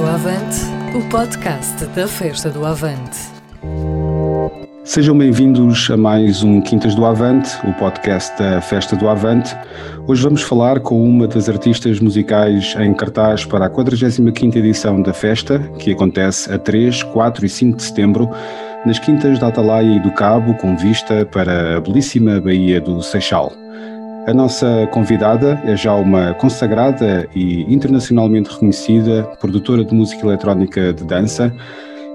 Do Avante, o podcast da Festa do Avante. Sejam bem-vindos a mais um Quintas do Avante, o podcast da Festa do Avante. Hoje vamos falar com uma das artistas musicais em cartaz para a 45ª edição da festa, que acontece a 3, 4 e 5 de setembro, nas Quintas da Atalaia e do Cabo, com vista para a belíssima Baía do Seixal. A nossa convidada é já uma consagrada e internacionalmente reconhecida produtora de música eletrónica de dança.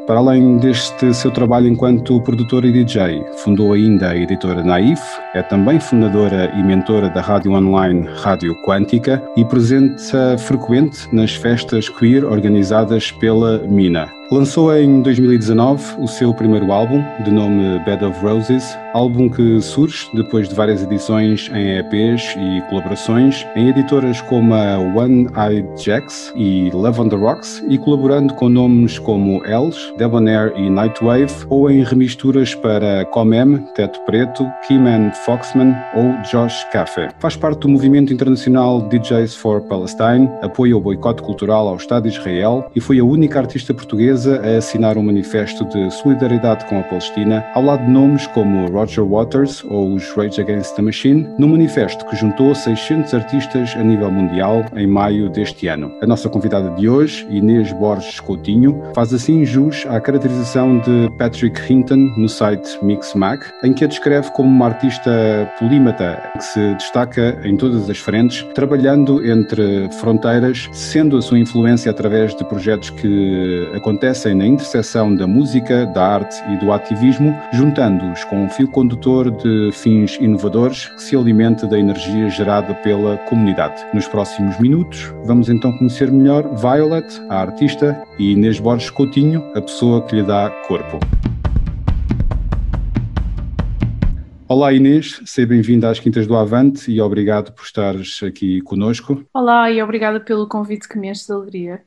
Para além deste seu trabalho enquanto produtora e DJ, fundou ainda a editora Naif, é também fundadora e mentora da rádio online Rádio Quântica e presente frequente nas festas queer organizadas pela Mina. Lançou em 2019 o seu primeiro álbum, de nome Bed of Roses, álbum que surge depois de várias edições em EPs e colaborações em editoras como a One Eyed Jacks e Love on the Rocks e colaborando com nomes como Els, Debonair e Nightwave ou em remisturas para Comem, Teto Preto, Keyman Foxman ou Josh Café. Faz parte do movimento internacional DJs for Palestine, apoia o boicote cultural ao Estado de Israel e foi a única artista portuguesa a assinar um manifesto de solidariedade com a Palestina, ao lado de nomes como Roger Waters ou os Rage Against the Machine, num manifesto que juntou 600 artistas a nível mundial em maio deste ano. A nossa convidada de hoje, Inês Borges Coutinho, faz assim jus à caracterização de Patrick Hinton no site Mixmag, em que a descreve como uma artista polímata que se destaca em todas as frentes, trabalhando entre fronteiras, sendo a sua influência através de projetos que acontecem na interseção da música, da arte e do ativismo, juntando-os com um fio condutor de fins inovadores que se alimenta da energia gerada pela comunidade. Nos próximos minutos, vamos então conhecer melhor Violet, a artista, e Inês Borges Coutinho, a pessoa que lhe dá corpo. Olá Inês, seja bem-vinda às Quintas do Avante e obrigado por estares aqui conosco. Olá e obrigada pelo convite que me enche de alegria.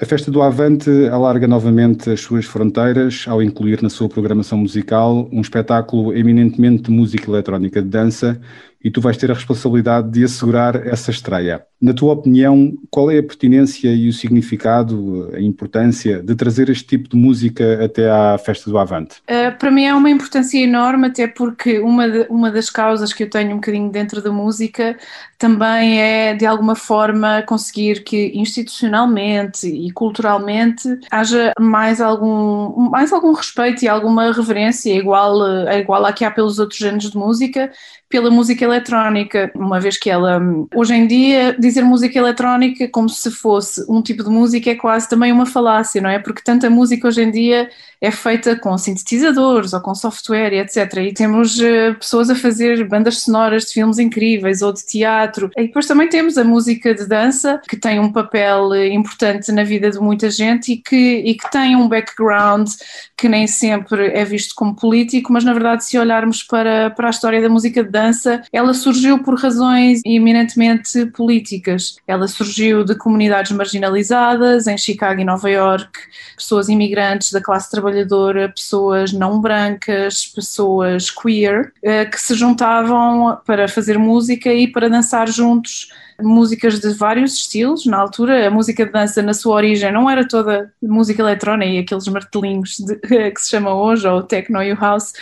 A Festa do Avante alarga novamente as suas fronteiras ao incluir na sua programação musical um espetáculo eminentemente de música eletrónica de dança e tu vais ter a responsabilidade de assegurar essa estreia. Na tua opinião, qual é a pertinência e o significado, a importância de trazer este tipo de música até à Festa do Avante? Uh, para mim é uma importância enorme, até porque uma, de, uma das causas que eu tenho um bocadinho dentro da música também é, de alguma forma, conseguir que institucionalmente e culturalmente haja mais algum, mais algum respeito e alguma reverência igual, igual à que há pelos outros géneros de música, pela música eletrónica, uma vez que ela, hoje em dia, dizer música eletrónica como se fosse um tipo de música é quase também uma falácia, não é? Porque tanta música hoje em dia é feita com sintetizadores ou com software, etc. E temos uh, pessoas a fazer bandas sonoras de filmes incríveis ou de teatro. E depois também temos a música de dança, que tem um papel uh, importante na vida de muita gente e que, e que tem um background que nem sempre é visto como político, mas na verdade, se olharmos para, para a história da música de dança, ela surgiu por razões eminentemente políticas. Ela surgiu de comunidades marginalizadas em Chicago e Nova York, pessoas imigrantes da classe trabalhadora pessoas não brancas, pessoas queer, eh, que se juntavam para fazer música e para dançar juntos músicas de vários estilos. Na altura, a música de dança, na sua origem, não era toda música eletrónica e aqueles martelinhos de, que se chama hoje, ou techno e o house.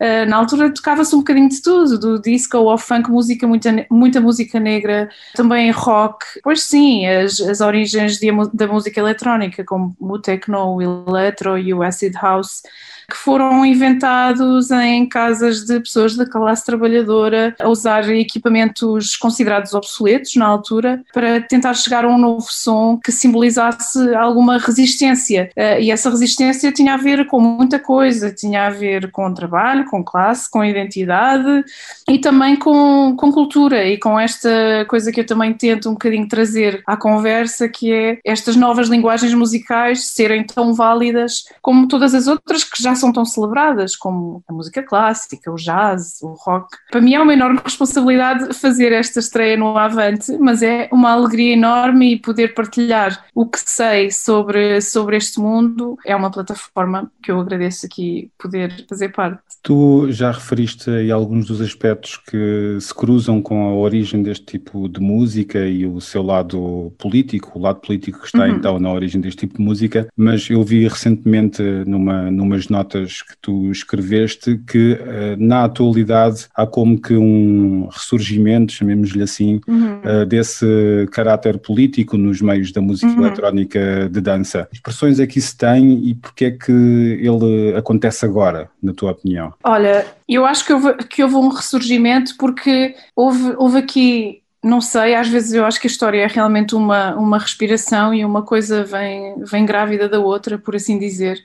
Eh, na altura, tocava-se um bocadinho de tudo, do disco ao funk, música, muita, muita música negra, também rock. Pois sim, as, as origens de, da música eletrónica, como o techno, o electro e o acid house que foram inventados em casas de pessoas da classe trabalhadora a usar equipamentos considerados obsoletos na altura para tentar chegar a um novo som que simbolizasse alguma resistência. Eh, e essa resistência tinha a ver com muita coisa, tinha a ver com trabalho, com classe, com identidade e também com, com cultura e com esta coisa que eu também tento um bocadinho trazer à conversa, que é estas novas linguagens musicais serem tão válidas como todas as outras que já são tão celebradas, como a música clássica, o jazz, o rock. Para mim é uma enorme responsabilidade fazer esta estreia no Avante, mas é uma alegria enorme e poder partilhar o que sei sobre, sobre este mundo é uma plataforma que eu agradeço aqui poder fazer parte. Tu já referiste aí alguns dos aspectos que se cruzam com a origem deste tipo de música e o seu lado político, o lado político que está uhum. então na origem deste tipo de música, mas eu vi recentemente numa, numas notas que tu escreveste que eh, na atualidade há como que um ressurgimento, chamemos-lhe assim, uhum. Eh, desse caráter político nos meios da música uhum. eletrónica de dança. Expressões é que isso tem e porque é que ele acontece agora, na tua opinião? Olha, eu acho que houve, que houve um ressurgimento porque houve, houve aqui não sei, às vezes eu acho que a história é realmente uma, uma respiração e uma coisa vem, vem grávida da outra, por assim dizer.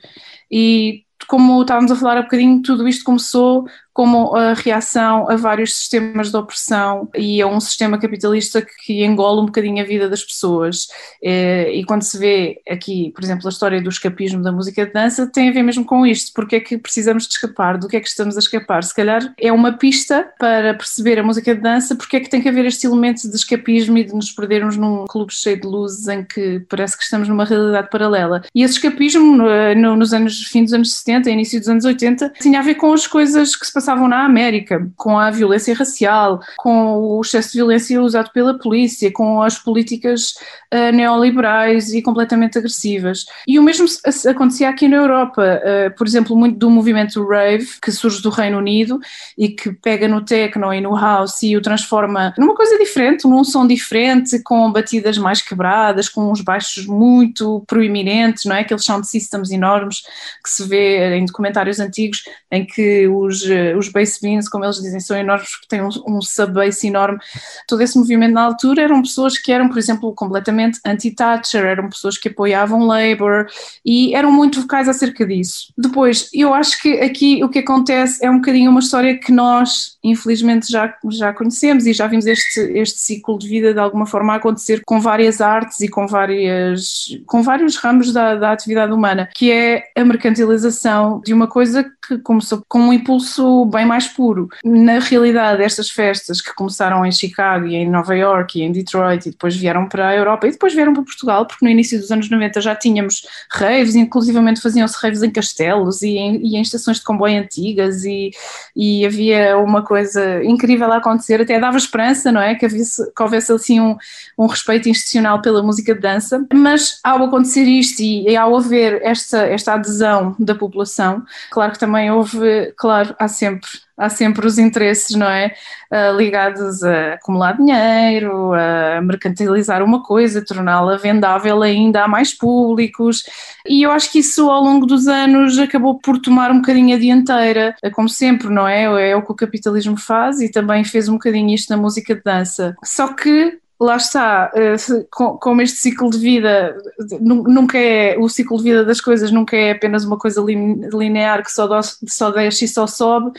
E como estávamos a falar há bocadinho, tudo isto começou como a reação a vários sistemas de opressão e a um sistema capitalista que engole um bocadinho a vida das pessoas. Eh, e quando se vê aqui, por exemplo, a história do escapismo da música de dança, tem a ver mesmo com isto. Porque é que precisamos de escapar? Do que é que estamos a escapar? Se calhar é uma pista para perceber a música de dança, porque é que tem que haver este elemento de escapismo e de nos perdermos num clube cheio de luzes em que parece que estamos numa realidade paralela. E esse escapismo, no, nos anos, fim dos anos 70, início dos anos 80, tinha a ver com as coisas que se passavam na América, com a violência racial, com o excesso de violência usado pela polícia, com as políticas uh, neoliberais e completamente agressivas. E o mesmo acontecia aqui na Europa, uh, por exemplo, muito do movimento rave, que surge do Reino Unido e que pega no techno e no house e o transforma numa coisa diferente, num som diferente, com batidas mais quebradas, com uns baixos muito proeminentes, não é? Aqueles sound systems enormes que se vê em documentários antigos em que os, uh, os bass beans, como eles dizem, são enormes porque têm um, um sub-bass enorme. Todo esse movimento na altura eram pessoas que eram, por exemplo, completamente anti-Thatcher, eram pessoas que apoiavam Labour e eram muito vocais acerca disso. Depois, eu acho que aqui o que acontece é um bocadinho uma história que nós, infelizmente, já, já conhecemos e já vimos este, este ciclo de vida de alguma forma acontecer com várias artes e com, várias, com vários ramos da, da atividade humana, que é a mercantilização de uma coisa que começou com um impulso bem mais puro. Na realidade, estas festas que começaram em Chicago e em Nova York e em Detroit e depois vieram para a Europa e depois vieram para Portugal, porque no início dos anos 90 já tínhamos raves, inclusivamente faziam-se raves em castelos e em, e em, estações de comboio antigas e, e havia uma coisa incrível a acontecer, até dava esperança, não é? Que, havesse, que houvesse assim um, um respeito institucional pela música de dança, mas ao acontecer isto e, e ao haver esta, esta adesão da população, claro que também houve, claro, há sempre há sempre os interesses, não é? Uh, ligados a acumular dinheiro, a mercantilizar uma coisa, torná-la vendável ainda a mais públicos. E eu acho que isso ao longo dos anos acabou por tomar um bocadinho a dianteira, como sempre, não é? É o que o capitalismo faz e também fez um bocadinho isto na música de dança. Só que lá está, eh, como este ciclo de vida nunca é, o ciclo de vida das coisas nunca é apenas uma coisa linear que só, só desce e só sobe,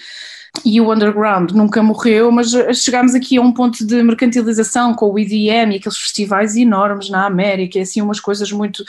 e o underground nunca morreu, mas chegámos aqui a um ponto de mercantilização com o EDM e aqueles festivais enormes na América, e assim umas coisas muito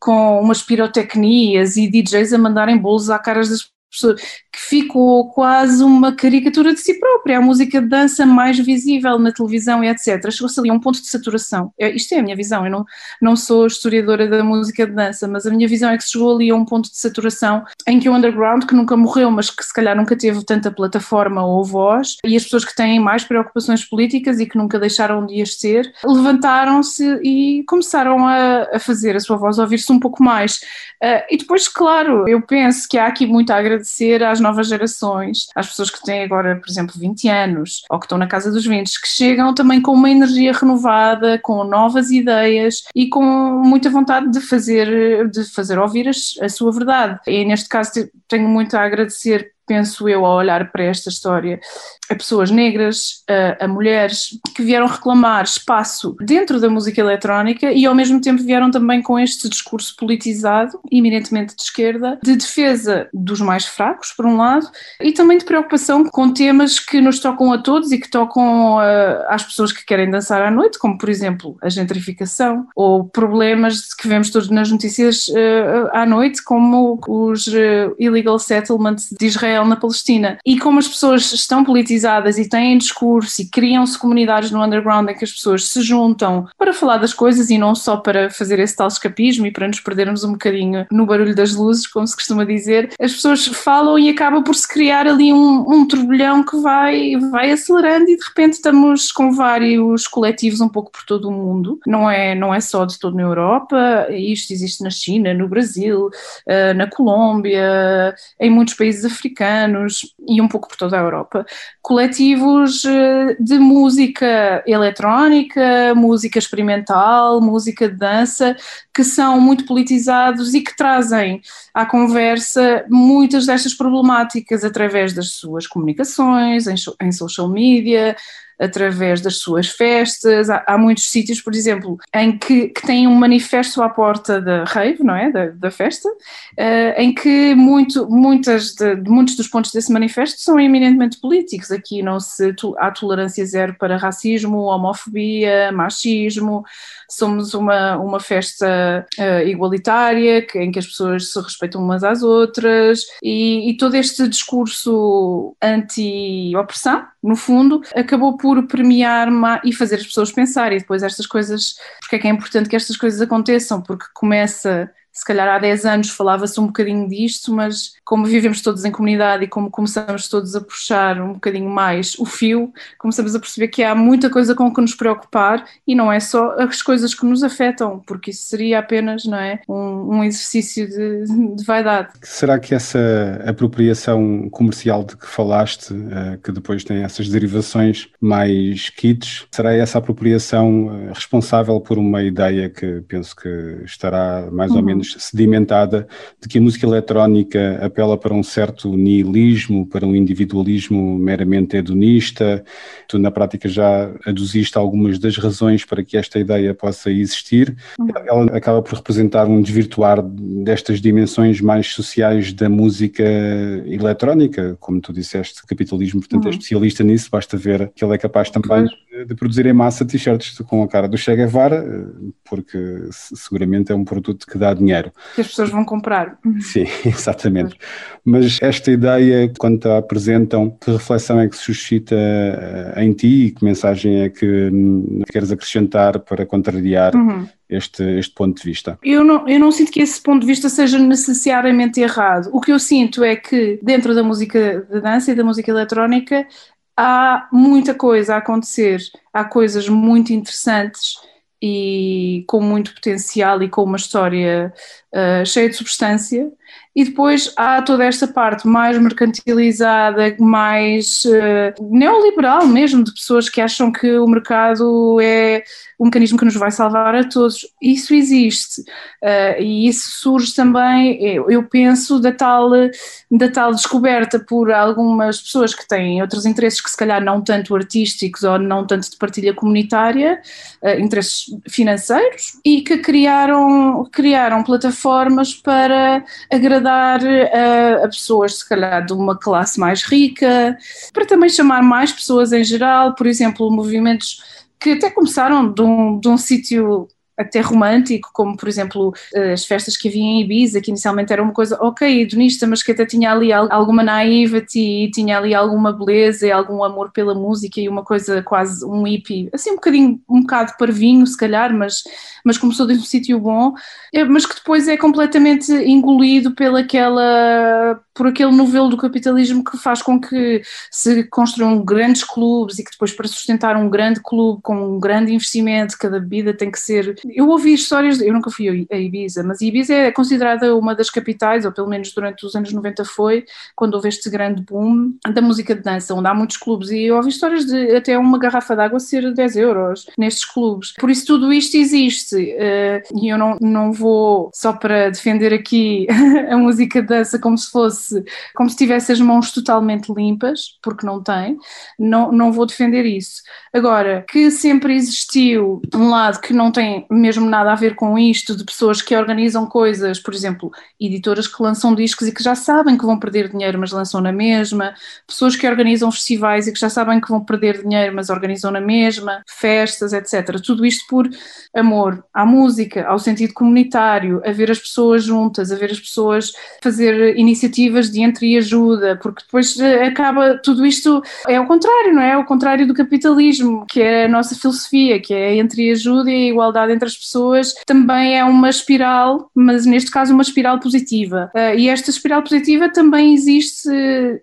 com umas pirotecnias e DJs a mandarem bolos à caras das que ficou quase uma caricatura de si própria, a música de dança mais visível na televisão e etc. Chegou-se ali a um ponto de saturação. É, isto é a minha visão, eu não, não sou historiadora da música de dança, mas a minha visão é que chegou ali a um ponto de saturação em que o underground, que nunca morreu, mas que se calhar nunca teve tanta plataforma ou voz, e as pessoas que têm mais preocupações políticas e que nunca deixaram de as ter, levantaram-se e começaram a, a fazer a sua voz ouvir-se um pouco mais. Uh, e depois, claro, eu penso que há aqui muito a agradecer às novas gerações, às pessoas que têm agora, por exemplo, 20 anos ou que estão na casa dos 20, que chegam também com uma energia renovada, com novas ideias e com muita vontade de fazer, de fazer ouvir a, a sua verdade. E neste caso tenho muito a agradecer penso eu, ao olhar para esta história, a pessoas negras, a, a, mulheres que vieram reclamar espaço dentro da música eletrónica e ao mesmo tempo vieram também com este discurso politizado, eminentemente de esquerda, de defesa dos mais fracos, por um lado, e também de preocupação com temas que nos tocam a todos e que tocam uh, às pessoas que querem dançar à noite, como por exemplo a gentrificação ou problemas que vemos todos nas notícias uh, à noite, como os uh, illegal settlements de Israel na Palestina. E como as pessoas estão politizadas politizadas e têm discurso e criam-se comunidades no underground em que as pessoas se juntam para falar das coisas e não só para fazer esse tal escapismo e para nos perdermos um bocadinho no barulho das luzes, como se costuma dizer, as pessoas falam e acaba por se criar ali um, um turbilhão que vai, vai acelerando e de repente estamos com vários coletivos um pouco por todo o mundo. Não é, não é só de todo na Europa, isto existe na China, no Brasil, eh, na Colômbia, em muitos países africanos e um pouco por toda a Europa coletivos eh, de música eletrónica, música experimental, música de dança, que são muito politizados e que trazem à conversa muitas destas problemáticas através das suas comunicações, em, social media, através das suas festas. Há, há muitos sítios, por exemplo, em que, que têm um manifesto à porta da rave, não é? Da, da festa, uh, em que muito, muitas de, muitos dos pontos desse manifesto são eminentemente políticos. Aqui não se há tolerância zero para racismo, homofobia, machismo. Somos uma, uma festa uh, igualitária que, em que as pessoas se respeitam umas às outras e, e todo este discurso anti-opressão, no fundo, acabou por premiar e fazer as pessoas pensar e depois estas coisas, porque é que é importante que estas coisas aconteçam, porque começa se calhar há 10 anos falava-se um bocadinho disto, mas como vivemos todos em comunidade e como começamos todos a puxar um bocadinho mais o fio, começamos a perceber que há muita coisa com que nos preocupar e não é só as coisas que nos afetam, porque isso seria apenas não é, um, um exercício de, de, vaidade. Será que essa apropriação comercial de que falaste, uh, que depois tem essas derivações mais kits, será essa apropriação uh, responsável por uma ideia que penso que estará mais uhum. ou menos sedimentada de que a música eletrónica apela para um certo nihilismo, para um individualismo meramente hedonista. Tu, na prática, já aduziste algumas das razões para que esta ideia possa existir. Uhum. Ela acaba por representar um desvirtuar destas dimensões mais sociais da música eletrónica, como tu disseste, capitalismo, portanto, é uhum. é especialista nisso, basta ver que ele é capaz também de produzir em massa t-shirts com a cara do Che Guevara, porque seguramente é um produto que dá dinheiro. Que as pessoas vão comprar. Sim, exatamente. Mas esta ideia, quando a apresentam, que reflexão é que suscita eh, em ti e que mensagem é que queres acrescentar para contrariar uhum. este, este ponto de vista? Eu não, eu não sinto que esse ponto de vista seja necessariamente errado. O que eu sinto é que dentro da música de dança e da música eletrónica há muita coisa a acontecer, há coisas muito interessantes e com muito potencial e com uma história uh, cheia de substância. E depois há toda esta parte mais mercantilizada, mais uh, neoliberal mesmo, de pessoas que acham que o mercado é um mecanismo que nos vai salvar a todos. Isso existe. Uh, e isso surge também, eu, eu, penso, da tal, da tal descoberta por algumas pessoas que têm outros interesses que se calhar não tanto artísticos ou não tanto de partilha comunitária, uh, interesses financeiros, e que criaram, criaram plataformas para agradar a, a pessoas, se calhar, de uma classe mais rica, para também chamar mais pessoas em geral, por exemplo, movimentos que até começaram de um, de um sítio até romântico, como por exemplo as festas que havia em Ibiza, que inicialmente era uma coisa ok, hedonista, mas que até tinha ali alguma naivete e tinha ali alguma beleza e algum amor pela música e uma coisa quase um hippie, assim um bocadinho, um bocado parvinho se calhar, mas, mas começou de um sítio bom, é, mas que depois é completamente engolido pelaquela, por aquele novelo do capitalismo que faz com que se construam grandes clubes e que depois para sustentar um grande clube com um grande investimento, cada bebida tem que ser eu ouvi histórias, eu nunca fui a Ibiza, mas Ibiza é considerada uma das capitais, ou pelo menos durante os anos 90 foi, quando houve este grande boom da música de dança, onde há muitos clubes, e eu ouvi histórias de até uma garrafa d'água ser 10 euros nestes clubes. Por isso tudo isto existe, uh, e eu não, não vou só para defender aqui a música de dança como se fosse fosse como se tivesse as mãos totalmente limpas, porque não tem, não, não vou defender isso. Agora, que sempre existiu um lado que não tem mesmo nada a ver com isto, de pessoas que organizam coisas, por exemplo, editoras que lançam discos e que já sabem que vão perder dinheiro, mas lançam na mesma, pessoas que organizam festivais e que já sabem que vão perder dinheiro, mas organizam na mesma, festas, etc. Tudo isto por amor à música, ao sentido comunitário, a ver as pessoas juntas, a ver as pessoas fazer iniciativas de entreajuda, porque depois eh, acaba tudo isto é o contrário, não é? É o contrário do capitalismo, que é a nossa filosofia, que é entreajuda e a igualdade entre as pessoas, também é uma espiral, mas neste caso uma espiral positiva. Uh, e esta espiral positiva também existe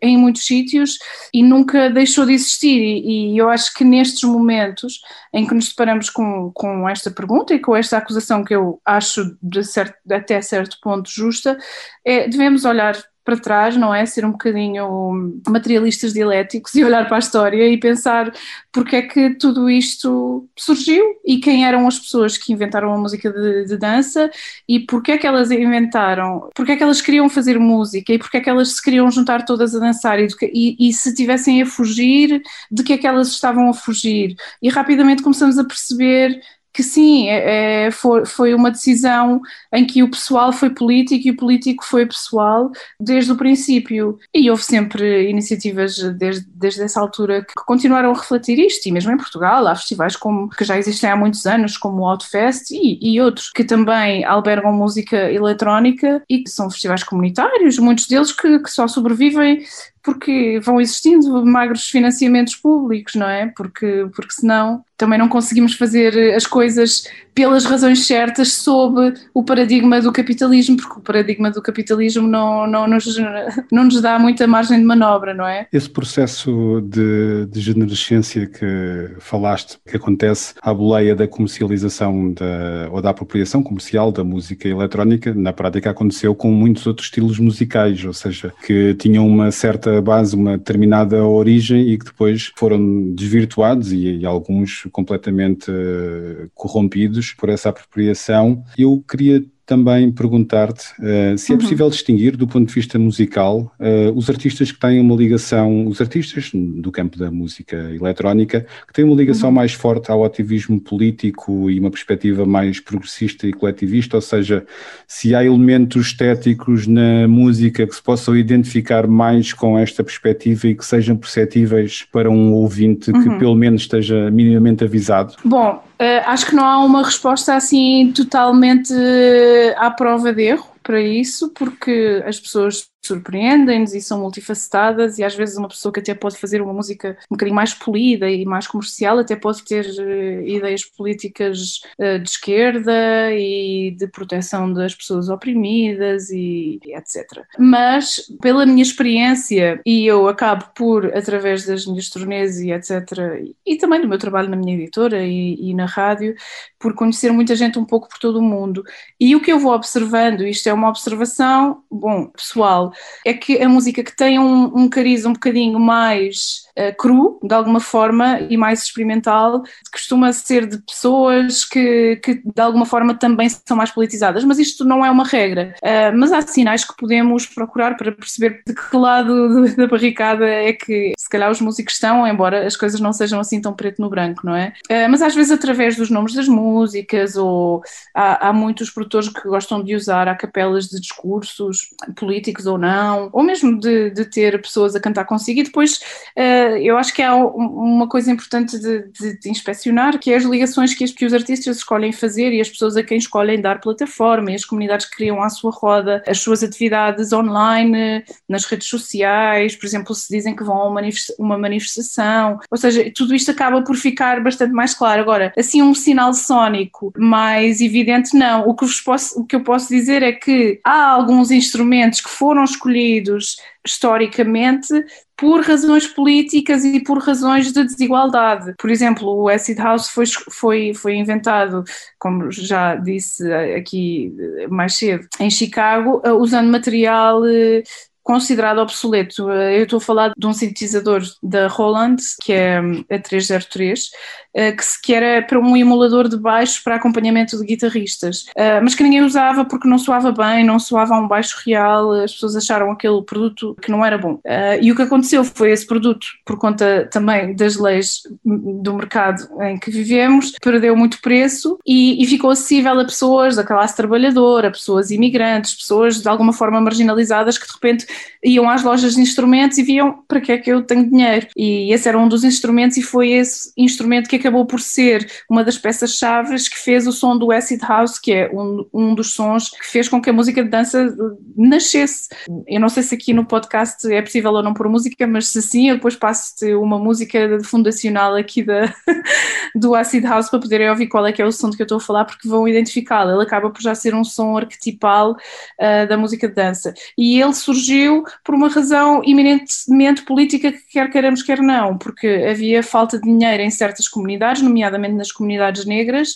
em muitos sítios e nunca deixou de existir. E eu acho que nestes momentos em que nos deparamos com, com esta pergunta e com esta acusação que eu acho de certo, até certo ponto justa, é, devemos olhar para trás, não é? Ser um bocadinho materialistas dialéticos e olhar para a história e pensar porque é que tudo isto surgiu e quem eram as pessoas que inventaram a música de, de dança e porque é que elas inventaram, porque é que elas queriam fazer música e porque é que elas se queriam juntar todas a dançar e, e, e se tivessem a fugir, de que é que elas estavam a fugir. E rapidamente começamos a perceber que sim, é, é, foi, foi uma decisão em que o pessoal foi político e o político foi pessoal desde o princípio. E houve sempre iniciativas desde, desde essa altura que continuaram a refletir isto, e mesmo em Portugal há festivais como, que já existem há muitos anos, como o Outfest e, e outros, que também albergam música eletrónica e que são festivais comunitários, muitos deles que, que só sobrevivem porque vão existindo magros financiamentos públicos, não é? Porque, porque senão também não conseguimos fazer as coisas pelas razões certas sob o paradigma do capitalismo, porque o paradigma do capitalismo não, não, nos, não nos dá muita margem de manobra, não é? Esse processo de, de generescência que falaste, que acontece à boleia da comercialização da, ou da apropriação comercial da música eletrónica, na prática aconteceu com muitos outros estilos musicais, ou seja, que tinham uma certa base, uma determinada origem e que depois foram desvirtuados e, e alguns completamente uh, corrompidos por essa apropriação. Eu queria também perguntar-te uh, se é uhum. possível distinguir, do ponto de vista musical, uh, os artistas que têm uma ligação, os artistas do campo da música eletrónica, que têm uma ligação uhum. mais forte ao ativismo político e uma perspectiva mais progressista e coletivista, ou seja, se há elementos estéticos na música que se possam identificar mais com esta perspectiva e que sejam perceptíveis para um ouvinte uhum. que pelo menos esteja minimamente avisado? Bom, acho que não há uma resposta assim totalmente uh, à prova de erro para isso, porque as pessoas surpreendem-nos e são multifacetadas e às vezes uma pessoa que até pode fazer uma música um bocadinho mais polida e mais comercial até pode ter uh, ideias políticas uh, de esquerda e de proteção das pessoas oprimidas e, e, etc. Mas pela minha experiência e eu acabo por através das minhas turnês e etc e, também do meu trabalho na minha editora e, e na rádio por conhecer muita gente um pouco por todo o mundo e o que eu vou observando isto é uma observação bom pessoal é que a música que tem um, um cariz um bocadinho mais uh, cru, de alguma forma, e mais experimental, costuma ser de pessoas que, que de alguma forma também são mais politizadas, mas isto não é uma regra. Uh, mas há sinais que podemos procurar para perceber de que lado da barricada é que se calhar os músicos estão, embora as coisas não sejam assim tão preto no branco, não é? Uh, mas às vezes através dos nomes das músicas, ou há, há muitos produtores que gostam de usar a capelas de discursos políticos ou não, ou mesmo de, de ter pessoas a cantar consigo e depois uh, eu acho que há uma coisa importante de, de, de, inspecionar, que é as ligações que, que os artistas escolhem fazer e as pessoas a quem escolhem dar plataforma e as comunidades que criam à sua roda as suas atividades online, nas redes sociais, por exemplo, se dizem que vão a uma manifestação, ou seja, tudo isto acaba por ficar bastante mais claro. Agora, assim um sinal sónico mais evidente, não. O que, posso, o que eu posso dizer é que há alguns instrumentos que foram escolhidos historicamente por razões políticas e por razões de desigualdade. Por exemplo, o acid house foi, foi, foi inventado, como já disse aqui mais cedo, em Chicago, usando material considerado obsoleto. Eu estou a falar de um sintetizador da Roland, que é a 303, eh, que, que era para um emulador de baixo para acompanhamento de guitarristas, eh, mas que ninguém usava porque não soava bem, não soava um baixo real, as pessoas acharam aquele produto que não era bom. Eh, e o que aconteceu foi esse produto, por conta também das leis do mercado em que vivemos, perdeu muito preço e ficou acessível a pessoas da classe trabalhadora, pessoas imigrantes, pessoas de alguma forma marginalizadas que de repente iam às lojas de instrumentos e viam para que é que eu tenho dinheiro. E esse era um dos instrumentos e foi esse instrumento que acabou por ser uma das peças-chave que fez o som do acid house, que é um, um dos sons que fez com que a música de dança nascesse. Eu não sei se aqui no podcast é possível ou não pôr música, mas se sim, eu depois passo-te uma música fundacional aqui da, do acid house para poderem ouvir qual é que é o som de que eu estou a falar, porque vão identificá-lo. Ele acaba por já ser um som arquetipal uh, da música de dança. E ele surgiu por uma razão eminentemente política, que quer queiramos, quer não, porque havia falta de dinheiro em certas comunidades, nomeadamente nas comunidades negras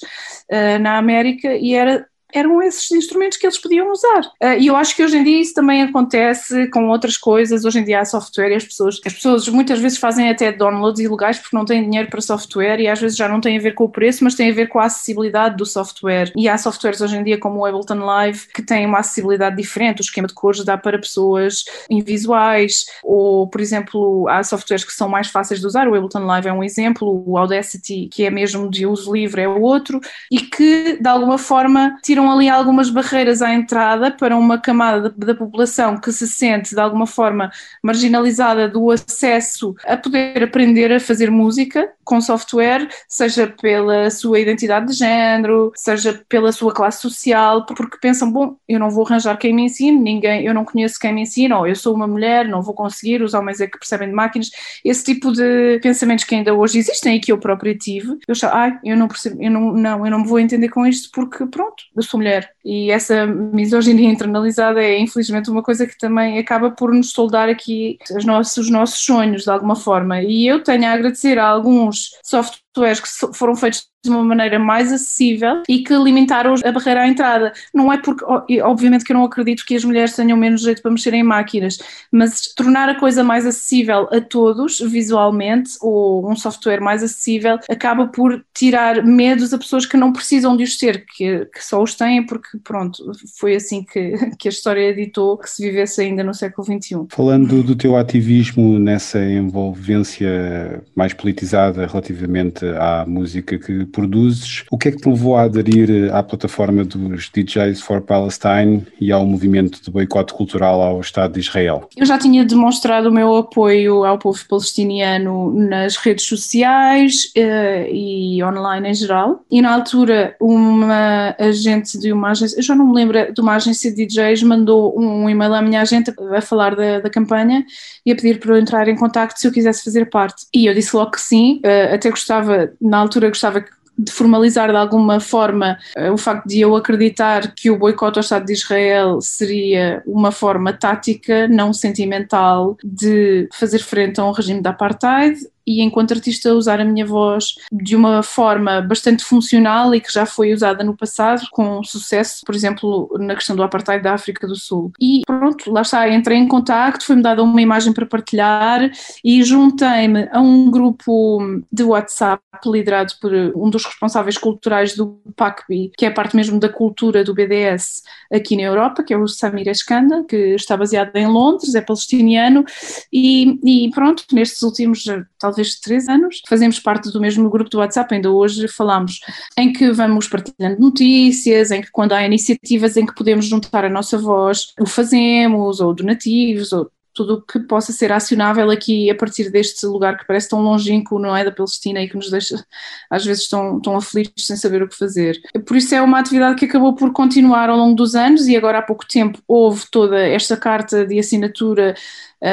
uh, na América, e era eram esses instrumentos que eles podiam usar. Uh, e eu acho que hoje em dia isso também acontece com outras coisas. Hoje em dia há software e as pessoas, as pessoas muitas vezes fazem até downloads ilegais porque não têm dinheiro para software e às vezes já não tem a ver com o preço, mas tem a ver com a acessibilidade do software. E há softwares hoje em dia como o Ableton Live que têm uma acessibilidade diferente. O esquema de cores dá para pessoas invisuais ou, por exemplo, há softwares que são mais fáceis de usar. O Ableton Live é um exemplo, o Audacity, que é mesmo de uso livre, é outro e que de alguma forma tiram ali algumas barreiras à entrada para uma camada da população que se sente de alguma forma marginalizada do acesso a poder aprender a fazer música com software, seja pela sua identidade de género, seja pela sua classe social, porque pensam, bom, eu não vou arranjar quem me ensine, ninguém, eu não conheço quem me ensina, ou eu sou uma mulher, não vou conseguir, os homens é que percebem de máquinas, esse tipo de pensamentos que ainda hoje existem e que eu própria tive, eu achava, ai, eu não percebo, eu não, não, eu não me vou entender com isto porque pronto, eu sou mulher. E essa misoginia internalizada é infelizmente uma coisa que também acaba por nos soldar aqui os nossos, os nossos sonhos de alguma forma. E eu tenho a agradecer a alguns softwares que foram feitos de uma maneira mais acessível e que limitaram a barreira à entrada. Não é porque, obviamente, que eu não acredito que as mulheres tenham menos jeito para mexer em máquinas, mas tornar a coisa mais acessível a todos visualmente ou um software mais acessível acaba por tirar medos a pessoas que não precisam de os ter, que, que só os têm porque, pronto, foi assim que, que a história editou que se vivesse ainda no século XXI. Falando do teu ativismo nessa envolvência mais politizada relativamente à música que produzes. O que é que te levou a aderir à plataforma dos DJs for Palestine e ao movimento de boicote cultural ao Estado de Israel? Eu já tinha demonstrado o meu apoio ao povo palestiniano nas redes sociais uh, e online em geral. E na altura, uma agente de uma agência, eu já não me lembro, de uma agência de DJs mandou um e-mail à minha agente a falar da, da campanha e a pedir para eu entrar em contato se eu quisesse fazer parte. E eu disse logo que sim, uh, até gostava, na altura gostava de formalizar de alguma forma uh, o facto de eu acreditar que o boicote ao Estado de Israel seria uma forma tática, não sentimental, de fazer frente a um regime de apartheid e enquanto artista usar a minha voz de uma forma bastante funcional e que já foi usada no passado com sucesso, por exemplo, na questão do apartheid da África do Sul. E pronto, lá está, entrei em contacto, foi-me dada uma imagem para partilhar e juntei-me a um grupo de WhatsApp liderado por um dos responsáveis culturais do PACBI, que é parte mesmo da cultura do BDS aqui na Europa, que é o Samir Eskanda, que está baseado em Londres, é palestiniano e, e pronto, nestes últimos talvez talvez três anos, fazemos parte do mesmo grupo do WhatsApp, ainda hoje falamos, em que vamos partilhando notícias, em que quando há iniciativas em que podemos juntar a nossa voz, o fazemos, ou donativos, ou tudo o que possa ser acionável aqui a partir deste lugar que parece tão longínquo, não é, da Palestina e que nos deixa às vezes tão, tão aflitos sem saber o que fazer. Por isso é uma atividade que acabou por continuar ao longo dos anos e agora há pouco tempo houve toda esta carta de assinatura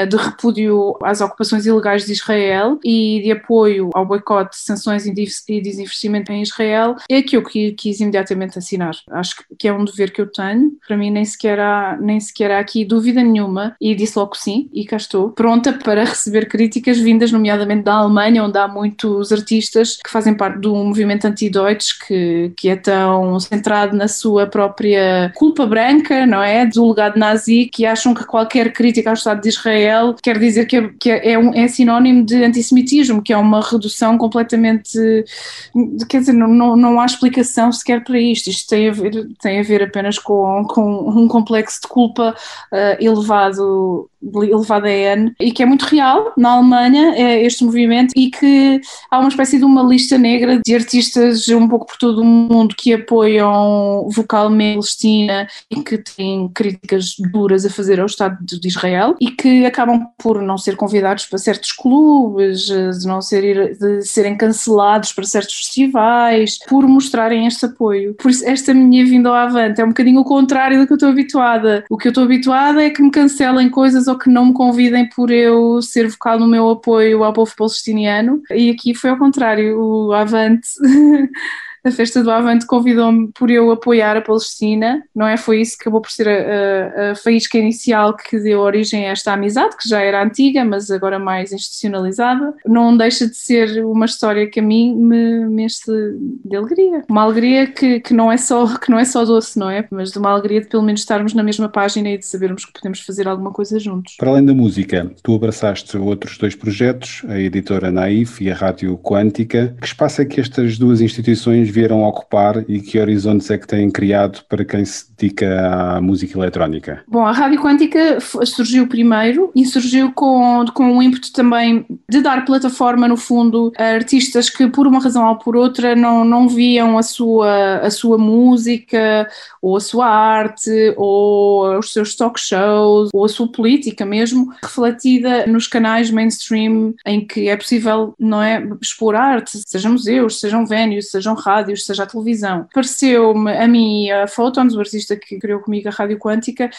de repúdio às ocupações ilegais de Israel e de apoio ao boicote, sanções e desinvestimento em Israel, é que eu quis imediatamente assinar. Acho que é um dever que eu tenho, para mim nem sequer há, nem sequer há aqui dúvida nenhuma, e disse logo sim, e cá estou, pronta para receber críticas vindas, nomeadamente da Alemanha, onde há muitos artistas que fazem parte do movimento anti-Deutsch, que, que é tão centrado na sua própria culpa branca, não é? Do legado nazi, que acham que qualquer crítica ao Estado de Israel quer dizer que é, que é, um, é sinónimo de antissemitismo, que é uma redução completamente. Quer dizer, não, não, não há explicação sequer para isto. Isto tem a ver, tem a ver apenas com, com um complexo de culpa uh, elevado elevada N e que é muito real na Alemanha, é este movimento, e que há uma espécie de uma lista negra de artistas um pouco por todo o mundo que apoiam vocalmente a Palestina e que têm críticas duras a fazer ao Estado de Israel e que acabam por não ser convidados para certos clubes, de não ser, de serem cancelados para certos festivais, por mostrarem este apoio. Por isso, esta minha vinda ao Avante é um bocadinho o contrário do que eu estou habituada. O que eu estou habituada é que me cancelem coisas que não me convidem por eu ser vocal no meu apoio ao povo palestiniano. E aqui foi ao contrário, o Avante a festa do Avante convidou-me por eu apoiar a Palestina, não é? Foi isso que acabou por ser a, a, a, faísca inicial que deu origem a esta amizade, que já era antiga, mas agora mais institucionalizada. Não deixa de ser uma história que a mim me, me enche de alegria. Uma alegria que, que, não é só, que não é só doce, não é? Mas de uma alegria de pelo menos estarmos na mesma página e de sabermos que podemos fazer alguma coisa juntos. Para além da música, tu abraçaste outros dois projetos, a editora Naif e a Rádio Quântica. Que espaço é que estas duas instituições vieram ocupar e que horizontes é que têm criado para quem se dedica à música eletrónica? Bom, a Rádio Quântica surgiu primeiro e surgiu com, com um ímpeto também de dar plataforma, no fundo, a artistas que, por uma razão ou por outra, não, não viam a sua, a sua música ou a sua arte ou os seus talk shows ou a sua política mesmo refletida nos canais mainstream em que é possível, não é, expor arte, sejam museus, sejam venues, sejam rádios rádios, seja a televisão. Pareceu-me a mim, a Photons, o artista que criou comigo a Rádio Quântica,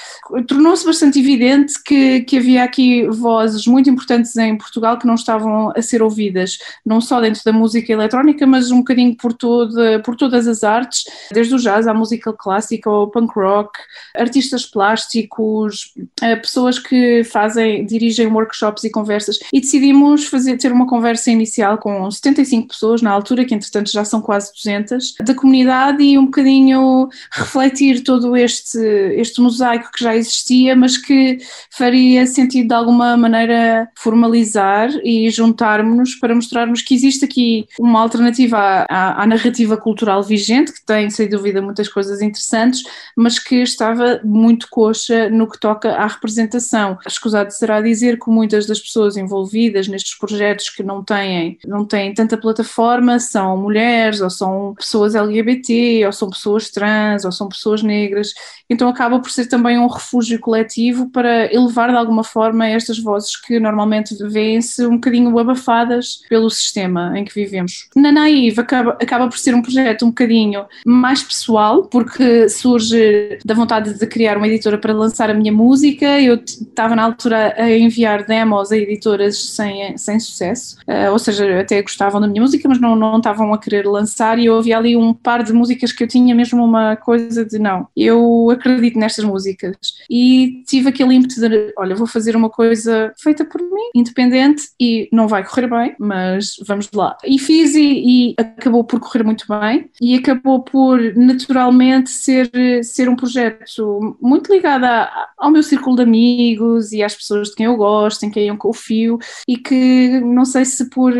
tornou-se bastante evidente que, que havia aqui vozes muito importantes em Portugal que não estavam a ser ouvidas, não só dentro da música eletrónica, mas um bocadinho por, toda, por todas as artes, desde o jazz à música clássica ao punk rock, artistas plásticos, eh, pessoas que fazem, dirigem workshops e conversas. E decidimos fazer, ter uma conversa inicial com 75 pessoas na altura, que entretanto já são quase 200 da comunidade e um bocadinho refletir todo este, este mosaico que já existia, mas que faria sentido de alguma maneira formalizar e juntarmos-nos para mostrarmos que existe aqui uma alternativa à, à, narrativa cultural vigente, que tem sem dúvida muitas coisas interessantes, mas que estava muito coxa no que toca à representação. Escusado será dizer que muitas das pessoas envolvidas nestes projetos que não têm, não têm tanta plataforma são mulheres ou são pessoas LGBT, ou são pessoas trans, ou são pessoas negras, então acaba por ser também um refúgio coletivo para elevar de alguma forma estas vozes que normalmente vêem-se um bocadinho abafadas pelo sistema em que vivemos. Na Naive acaba, acaba por ser um projeto um bocadinho mais pessoal, porque surge da vontade de criar uma editora para lançar a minha música, eu estava na altura a enviar demos a editoras sem, sem sucesso, uh, ou seja, até gostavam da minha música, mas não, não estavam a querer lançar e eu havia ali um par de músicas que eu tinha mesmo uma coisa de não, eu acredito nestas músicas e tive aquele ímpeto de olha, vou fazer uma coisa feita por mim, independente e não vai correr bem, mas vamos lá. E fiz e, e acabou por correr muito bem e acabou por naturalmente ser, ser um projeto muito ligado a, ao meu círculo de amigos e às pessoas de quem eu gosto, em quem eu confio e que não sei se por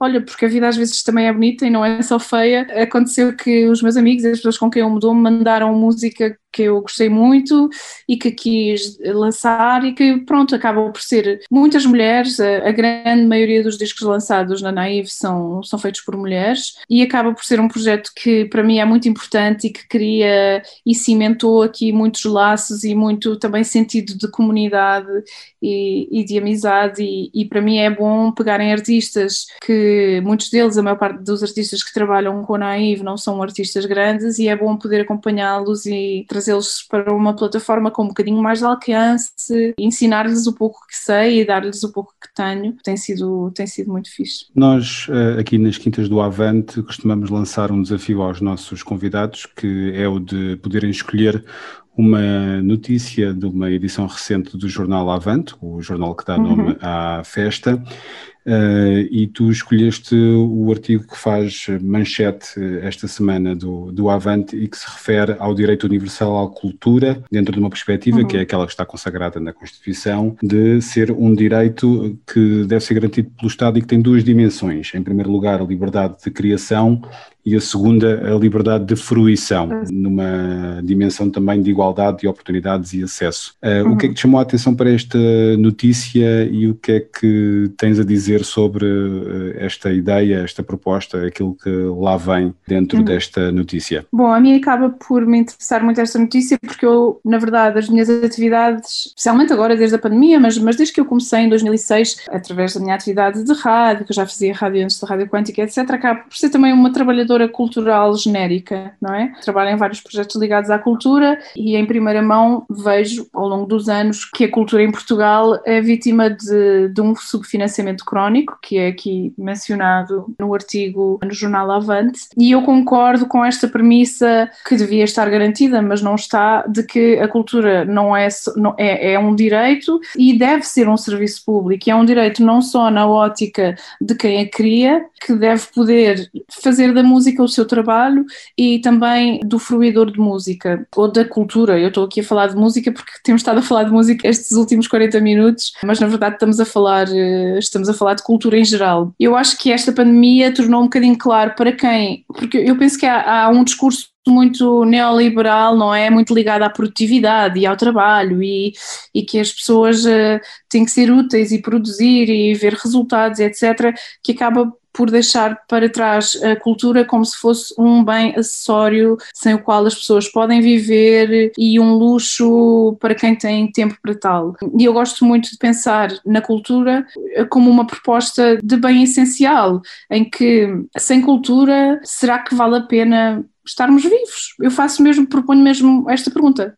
olha, porque a vida às vezes também é bonita e não é só feia aconteceu que os meus amigos as pessoas com quem eu mudou me mandaram música que eu gostei muito e que quis lançar e que pronto, acabam por ser muitas mulheres, a, a, grande maioria dos discos lançados na Naive são, são feitos por mulheres e acaba por ser um projeto que para mim é muito importante e que cria e cimentou aqui muitos laços e muito também sentido de comunidade e, e de amizade e, e para mim é bom pegarem artistas que muitos deles, a maior parte dos artistas que trabalham com a Naive não são artistas grandes e é bom poder acompanhá-los e trazê-los para uma plataforma com um bocadinho mais de alcance, ensinar-lhes o pouco que sei e dar-lhes o pouco que tenho, tem sido, tem sido muito fixe. Nós, eh, aqui nas Quintas do Avante, costumamos lançar um desafio aos nossos convidados, que é o de poderem escolher uma notícia de uma edição recente do jornal Avante, o jornal que dá nome uhum. à festa, Uh, e tu escolheste o artigo que faz manchete esta semana do, do Avante e que se refere ao direito universal à cultura, dentro de uma perspectiva uhum. que é aquela que está consagrada na Constituição, de ser um direito que deve ser garantido pelo Estado e que tem duas dimensões. Em primeiro lugar, a liberdade de criação e a segunda, a liberdade de fruição, uhum. numa dimensão também de igualdade de oportunidades e acesso. Uh, uhum. O que é que te chamou a atenção para esta notícia e o que é que tens a dizer sobre uh, esta ideia, esta proposta, aquilo que lá vem dentro uhum. desta notícia? Bom, a mim acaba por me interessar muito esta notícia porque eu, na verdade, as minhas atividades, especialmente agora desde a pandemia, mas, mas desde que eu comecei em 2006, através da minha atividade de rádio, que eu já fazia rádio antes da Rádio Quântica, etc., acaba por ser também uma trabalhadora cultural genérica, não é? Trabalho em vários projetos ligados à cultura e em primeira mão vejo ao longo dos anos que a cultura em Portugal é vítima de, de um subfinanciamento crónico, que é aqui mencionado no artigo no jornal Avante, e eu concordo com esta premissa que devia estar garantida, mas não está, de que a cultura não é, não, é, é um direito e deve ser um serviço público, e é um direito não só na ótica de quem a cria, que deve poder fazer da música música o seu trabalho e também do fruidor de música ou da cultura. Eu estou aqui a falar de música porque temos estado a falar de música estes últimos 40 minutos, mas na verdade estamos a falar, eh, estamos a falar de cultura em geral. Eu acho que esta pandemia tornou um bocadinho claro para quem, porque eu penso que há, há um discurso muito neoliberal, não é? Muito ligado à produtividade e ao trabalho e, e que as pessoas uh, têm que ser úteis e produzir e ver resultados, etc., que acaba por deixar para trás a cultura como se fosse um bem acessório sem o qual as pessoas podem viver e um luxo para quem tem tempo para tal. E eu gosto muito de pensar na cultura como uma proposta de bem essencial, em que sem cultura será que vale a pena estarmos vivos. Eu faço mesmo, proponho mesmo esta pergunta,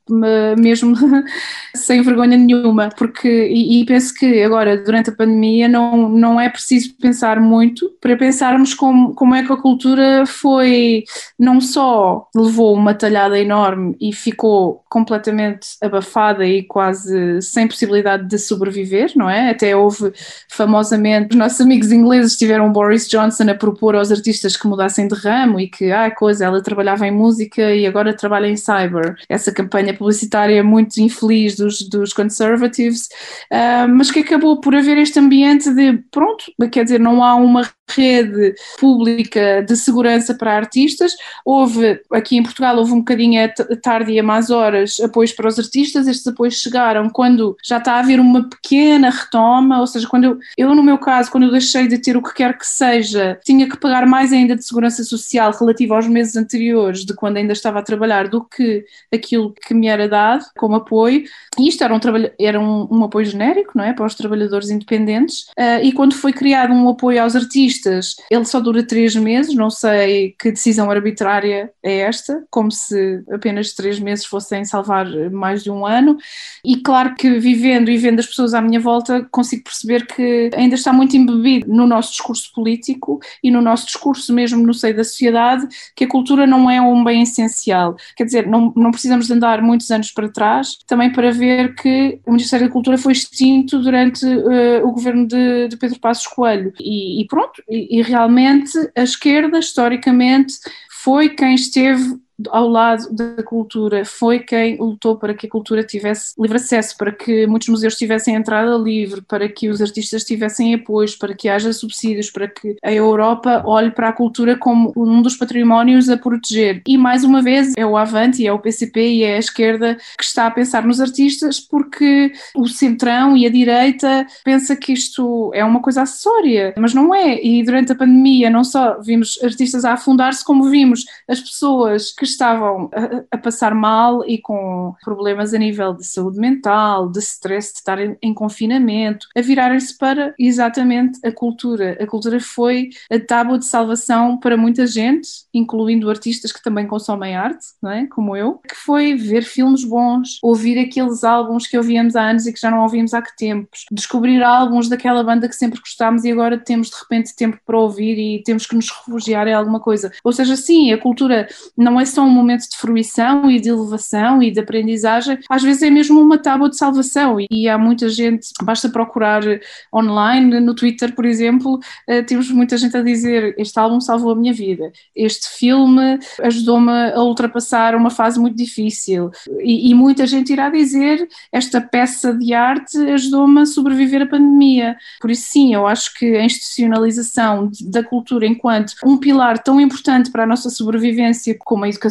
mesmo sem vergonha nenhuma, porque e, e, penso que agora, durante a pandemia, não, não é preciso pensar muito para pensarmos como, como é que a cultura foi, não só levou uma talhada enorme e ficou completamente abafada e quase sem possibilidade de sobreviver, não é? Até houve famosamente, os nossos amigos ingleses tiveram Boris Johnson a propor aos artistas que mudassem de ramo e que, ah, coisa, ela trabalhava trabalhava em música e agora trabalha em cyber. Essa campanha publicitária muito infeliz dos, dos conservatives, uh, mas que acabou por haver este ambiente de, pronto, quer dizer, não há uma rede pública de segurança para artistas. Houve, aqui em Portugal, houve um bocadinho a tarde e a más horas apoios para os artistas. Estes apoios chegaram quando já está a haver uma pequena retoma, ou seja, quando eu, eu no meu caso, quando eu deixei de ter o que quer que seja, tinha que pagar mais ainda de segurança social relativo aos meses anteriores de quando ainda estava a trabalhar do que aquilo que me era dado como apoio. E isto era um, era um, um apoio genérico, não é? Para os trabalhadores independentes. Uh, e quando foi criado um apoio aos artistas, ele só dura três meses, não sei que decisão arbitrária é esta, como se apenas três meses fossem salvar mais de um ano. E claro que vivendo e vendo as pessoas à minha volta, consigo perceber que ainda está muito embebido no nosso discurso político e no nosso discurso mesmo no seio da sociedade, que a cultura não é um bem essencial. Quer dizer, não, não precisamos de andar muitos anos para trás, também para ver que o Ministério da Cultura foi extinto durante uh, o governo de, de Pedro Passos Coelho. E, e pronto, e, realmente a esquerda, historicamente, foi quem esteve ao lado da cultura, foi quem lutou para que a cultura tivesse livre acesso, para que muitos museus tivessem entrada livre, para que os artistas tivessem apoios, para que haja subsídios, para que a Europa olhe para a cultura como um dos patrimónios a proteger. E mais uma vez é o Avante, é o PCP e é a esquerda que está a pensar nos artistas, porque o centrão e a direita pensa que isto é uma coisa acessória, mas não é. E durante a pandemia não só vimos artistas a afundar-se, como vimos as pessoas que estavam a, a, passar mal e com problemas a nível de saúde mental, de stress, de estar em, em confinamento, a virarem-se para exatamente a cultura. A cultura foi a tábua de salvação para muita gente, incluindo artistas que também consomem arte, não é? como eu, que foi ver filmes bons, ouvir aqueles álbuns que ouvíamos há anos e que já não ouvimos há que tempos, descobrir álbuns daquela banda que sempre gostámos e agora temos de repente tempo para ouvir e temos que nos refugiar em alguma coisa. Ou seja, sim, a cultura não é só um momento de fruição e de elevação e de aprendizagem, às vezes é mesmo uma tábua de salvação e há muita gente, basta procurar online, no Twitter, por exemplo, eh, temos muita gente a dizer este álbum salvou a minha vida, este filme ajudou-me a ultrapassar uma fase muito difícil. E, e muita gente irá dizer esta peça de arte ajudou-me a sobreviver à pandemia. Por isso sim, eu acho que a institucionalização da cultura enquanto um pilar tão importante para a nossa sobrevivência como a educação,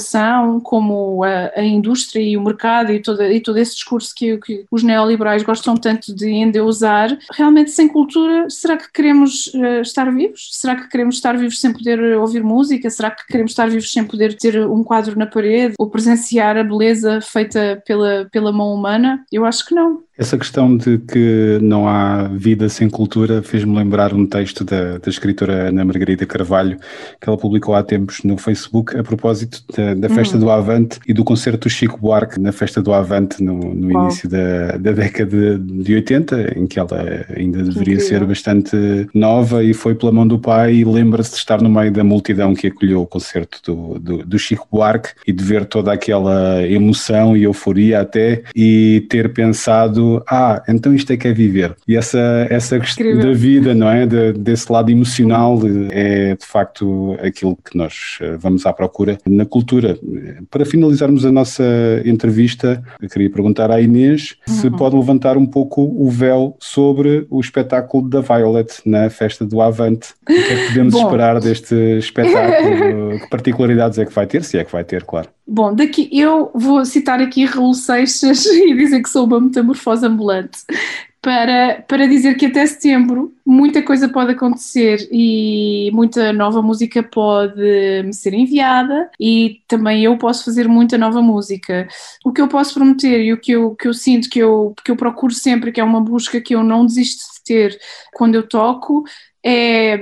como a, a indústria e o mercado e, e todo esse discurso que, que, os neoliberais gostam tanto de endeusar, realmente sem cultura, será que queremos uh, estar vivos? Será que queremos estar vivos sem poder ouvir música? Será que queremos estar vivos sem poder ter um quadro na parede ou presenciar a beleza feita pela, pela mão humana? Eu acho que não. Essa questão de que não há vida sem cultura fez-me lembrar um texto da, da, escritora Ana Margarida Carvalho que ela publicou há tempos no Facebook a propósito da, da festa uhum. do Avante e do concerto do Chico Buarque na festa do Avante no, no início da, da, década de 80, em que ela ainda deveria ser bastante nova e foi pela mão do pai e lembra-se de estar no meio da multidão que acolheu o concerto do, do, do Chico Buarque e de ver toda aquela emoção e euforia até e ter pensado ah, então isto é que é viver. E essa, essa questão da vida, não é? De, desse lado emocional é de facto aquilo que nós eh, vamos à procura na cultura. Para finalizarmos a nossa entrevista, eu queria perguntar à Inês uhum. se pode levantar um pouco o véu sobre o espetáculo da Violet na festa do Avante. O que é que podemos esperar deste espetáculo? que particularidades é que vai ter? Se é que vai ter, claro. Bom, daqui eu vou citar aqui Raul Seixas e dizer que sou uma metamorfose ambulante para, para dizer que até setembro muita coisa pode acontecer e muita nova música pode me ser enviada e também eu posso fazer muita nova música. O que eu posso prometer e o que eu, que eu sinto que eu, que eu procuro sempre, que é uma busca que eu não desisto de ter quando eu toco, é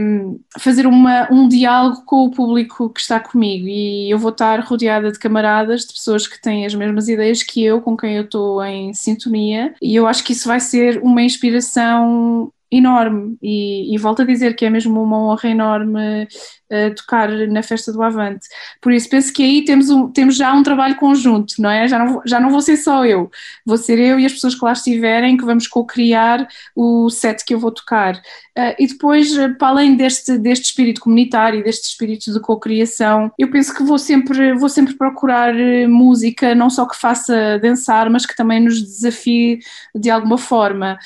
fazer uma, um diálogo com o público que está comigo. E eu vou estar rodeada de camaradas, de pessoas que têm as mesmas ideias que eu, com quem eu estou em sintonia. E eu acho que isso vai ser uma inspiração enorme. E, e volto a dizer que é mesmo uma honra enorme uh, tocar na festa do Avante. Por isso penso que aí temos, um, temos já um trabalho conjunto, não é? Já não, já não vou ser só eu, vou ser eu e as pessoas que lá estiverem que vamos co-criar o set que eu vou tocar. Uh, e depois, uh, para além deste, deste espírito comunitário, deste espírito de co-criação, eu penso que vou sempre, vou sempre procurar música, não só que faça dançar, mas que também nos desafie de alguma forma.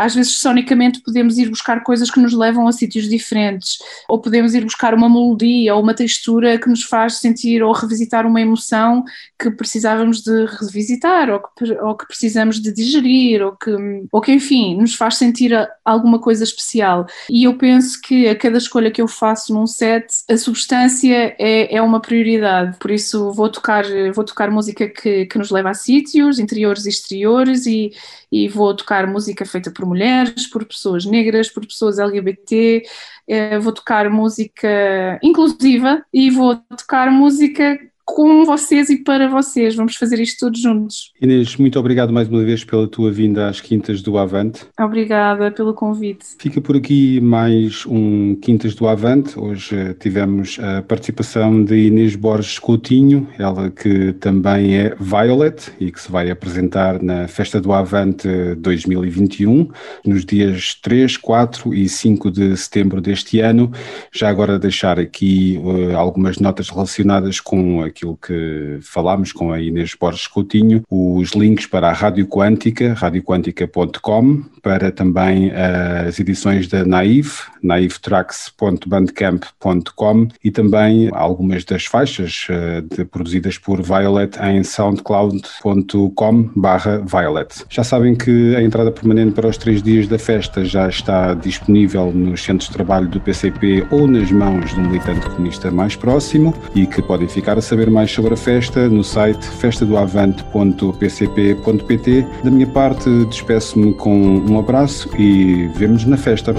às vezes, sonicamente, podemos ir buscar coisas que nos levam a sítios diferentes, ou podemos ir buscar uma melodia ou uma textura que nos faz sentir ou revisitar uma emoção que precisávamos de revisitar ou que, ou que precisamos de digerir ou que, ou que, enfim, nos faz sentir alguma coisa especial. E eu penso que a cada escolha que eu faço num set, a substância é, é uma prioridade. Por isso vou tocar, vou tocar música que, que nos leva a sítios, interiores e exteriores, e, e vou tocar música feita por mulheres, por pessoas negras, por pessoas LGBT, eh, vou tocar música inclusiva e vou tocar música com vocês e para vocês. Vamos fazer isto todos juntos. Inês, muito obrigado mais uma vez pela tua vinda às Quintas do Avante. Obrigada pelo convite. Fica por aqui mais um Quintas do Avante. Hoje eh, tivemos a participação de Inês Borges Coutinho, ela que também é Violet e que se vai apresentar na Festa do Avante 2021, nos dias 3, 4 e 5 de setembro deste ano. Já agora deixar aqui uh, algumas notas relacionadas com a aquilo que falámos com a Inês Borges Coutinho, os links para a Rádio Quântica, radioquântica.com, para também as edições da Naive, naivetracks.bandcamp.com e também algumas das faixas uh, de, produzidas por Violet em soundcloud.com barra Violet. Já sabem que a entrada permanente para os três dias da festa já está disponível nos centros de trabalho do PCP ou nas mãos de um militante comunista mais próximo e que podem ficar a saber saber mais sobre a festa no site festadoavante.pcp.pt. Da minha parte, despeço-me com um abraço e vemos na festa.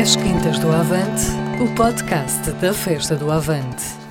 As Quintas do Avante, o podcast da Festa do Avante.